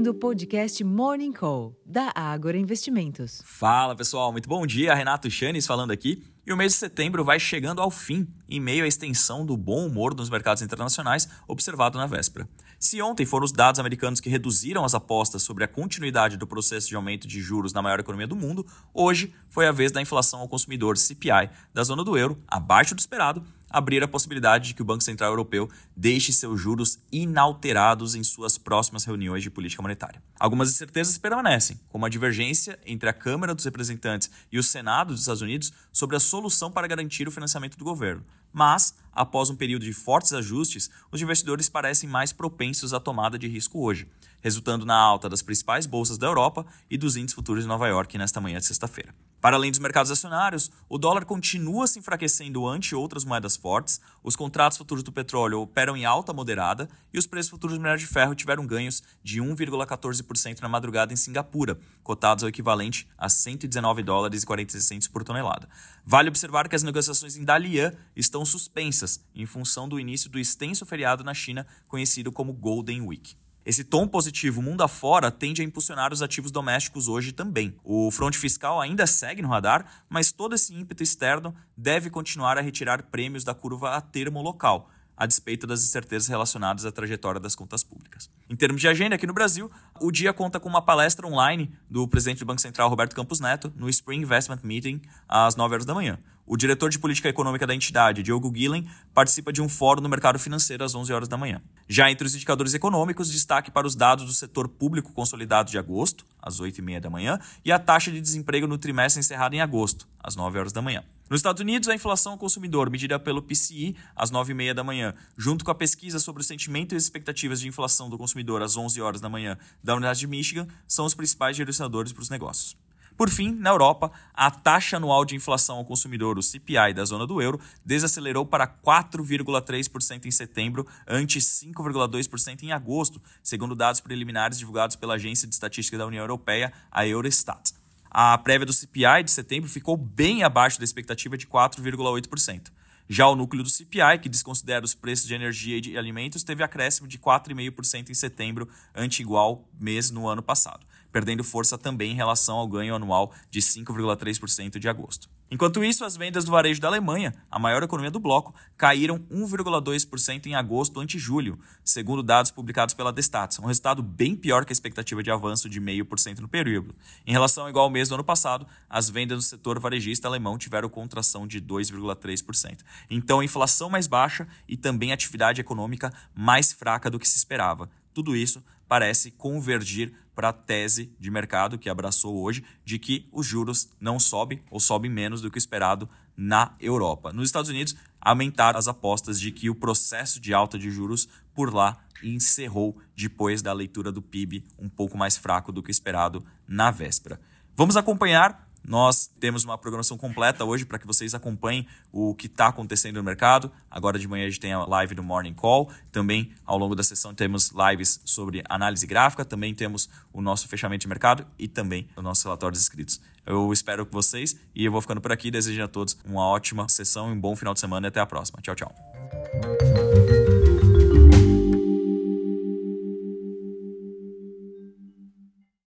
ouvindo o podcast Morning Call, da Ágora Investimentos. Fala pessoal, muito bom dia. Renato Chanes falando aqui. E o mês de setembro vai chegando ao fim, em meio à extensão do bom humor nos mercados internacionais observado na véspera. Se ontem foram os dados americanos que reduziram as apostas sobre a continuidade do processo de aumento de juros na maior economia do mundo, hoje foi a vez da inflação ao consumidor CPI da zona do euro, abaixo do esperado, abrir a possibilidade de que o Banco Central Europeu deixe seus juros inalterados em suas próximas reuniões de política monetária. Algumas incertezas permanecem, como a divergência entre a Câmara dos Representantes e o Senado dos Estados Unidos sobre a solução para garantir o financiamento do governo. Mas, após um período de fortes ajustes, os investidores parecem mais propensos à tomada de risco hoje, resultando na alta das principais bolsas da Europa e dos índices futuros de Nova York nesta manhã de sexta-feira. Para além dos mercados acionários, o dólar continua se enfraquecendo ante outras moedas fortes, os contratos futuros do petróleo operam em alta moderada e os preços futuros do minério de ferro tiveram ganhos de 1,14% na madrugada em Singapura, cotados ao equivalente a 119 dólares e 46 centos por tonelada. Vale observar que as negociações em Dalian estão suspensas em função do início do extenso feriado na China, conhecido como Golden Week. Esse tom positivo mundo afora tende a impulsionar os ativos domésticos hoje também. O fronte fiscal ainda segue no radar, mas todo esse ímpeto externo deve continuar a retirar prêmios da curva a termo local, a despeito das incertezas relacionadas à trajetória das contas públicas. Em termos de agenda, aqui no Brasil, o dia conta com uma palestra online do presidente do Banco Central, Roberto Campos Neto, no Spring Investment Meeting, às 9 horas da manhã. O diretor de política econômica da entidade, Diogo Guilhem, participa de um fórum no mercado financeiro às 11 horas da manhã. Já entre os indicadores econômicos, destaque para os dados do setor público consolidado de agosto, às 8h30 da manhã, e a taxa de desemprego no trimestre encerrado em agosto, às 9 horas da manhã. Nos Estados Unidos, a inflação ao consumidor, medida pelo PCI, às 9h30 da manhã, junto com a pesquisa sobre o sentimento e as expectativas de inflação do consumidor às 11 horas da manhã da Unidade de Michigan, são os principais direcionadores para os negócios. Por fim, na Europa, a taxa anual de inflação ao consumidor, o CPI da zona do euro, desacelerou para 4,3% em setembro, ante 5,2% em agosto, segundo dados preliminares divulgados pela Agência de Estatística da União Europeia, a Eurostat. A prévia do CPI de setembro ficou bem abaixo da expectativa de 4,8%. Já o núcleo do CPI, que desconsidera os preços de energia e de alimentos, teve acréscimo de 4,5% em setembro, ante igual mês no ano passado perdendo força também em relação ao ganho anual de 5,3% de agosto. Enquanto isso, as vendas do varejo da Alemanha, a maior economia do bloco, caíram 1,2% em agosto ante julho, segundo dados publicados pela Destats, um resultado bem pior que a expectativa de avanço de 0,5% no período. Em relação ao igual mês do ano passado, as vendas do setor varejista alemão tiveram contração de 2,3%. Então, inflação mais baixa e também atividade econômica mais fraca do que se esperava. Tudo isso parece convergir para a tese de mercado que abraçou hoje de que os juros não sobem ou sobem menos do que o esperado na Europa. Nos Estados Unidos, aumentaram as apostas de que o processo de alta de juros por lá encerrou depois da leitura do PIB um pouco mais fraco do que esperado na véspera. Vamos acompanhar nós temos uma programação completa hoje para que vocês acompanhem o que está acontecendo no mercado. Agora de manhã a gente tem a live do Morning Call. Também ao longo da sessão temos lives sobre análise gráfica. Também temos o nosso fechamento de mercado e também os nossos relatórios escritos. Eu espero que vocês e eu vou ficando por aqui. Desejo a todos uma ótima sessão, um bom final de semana e até a próxima. Tchau, tchau.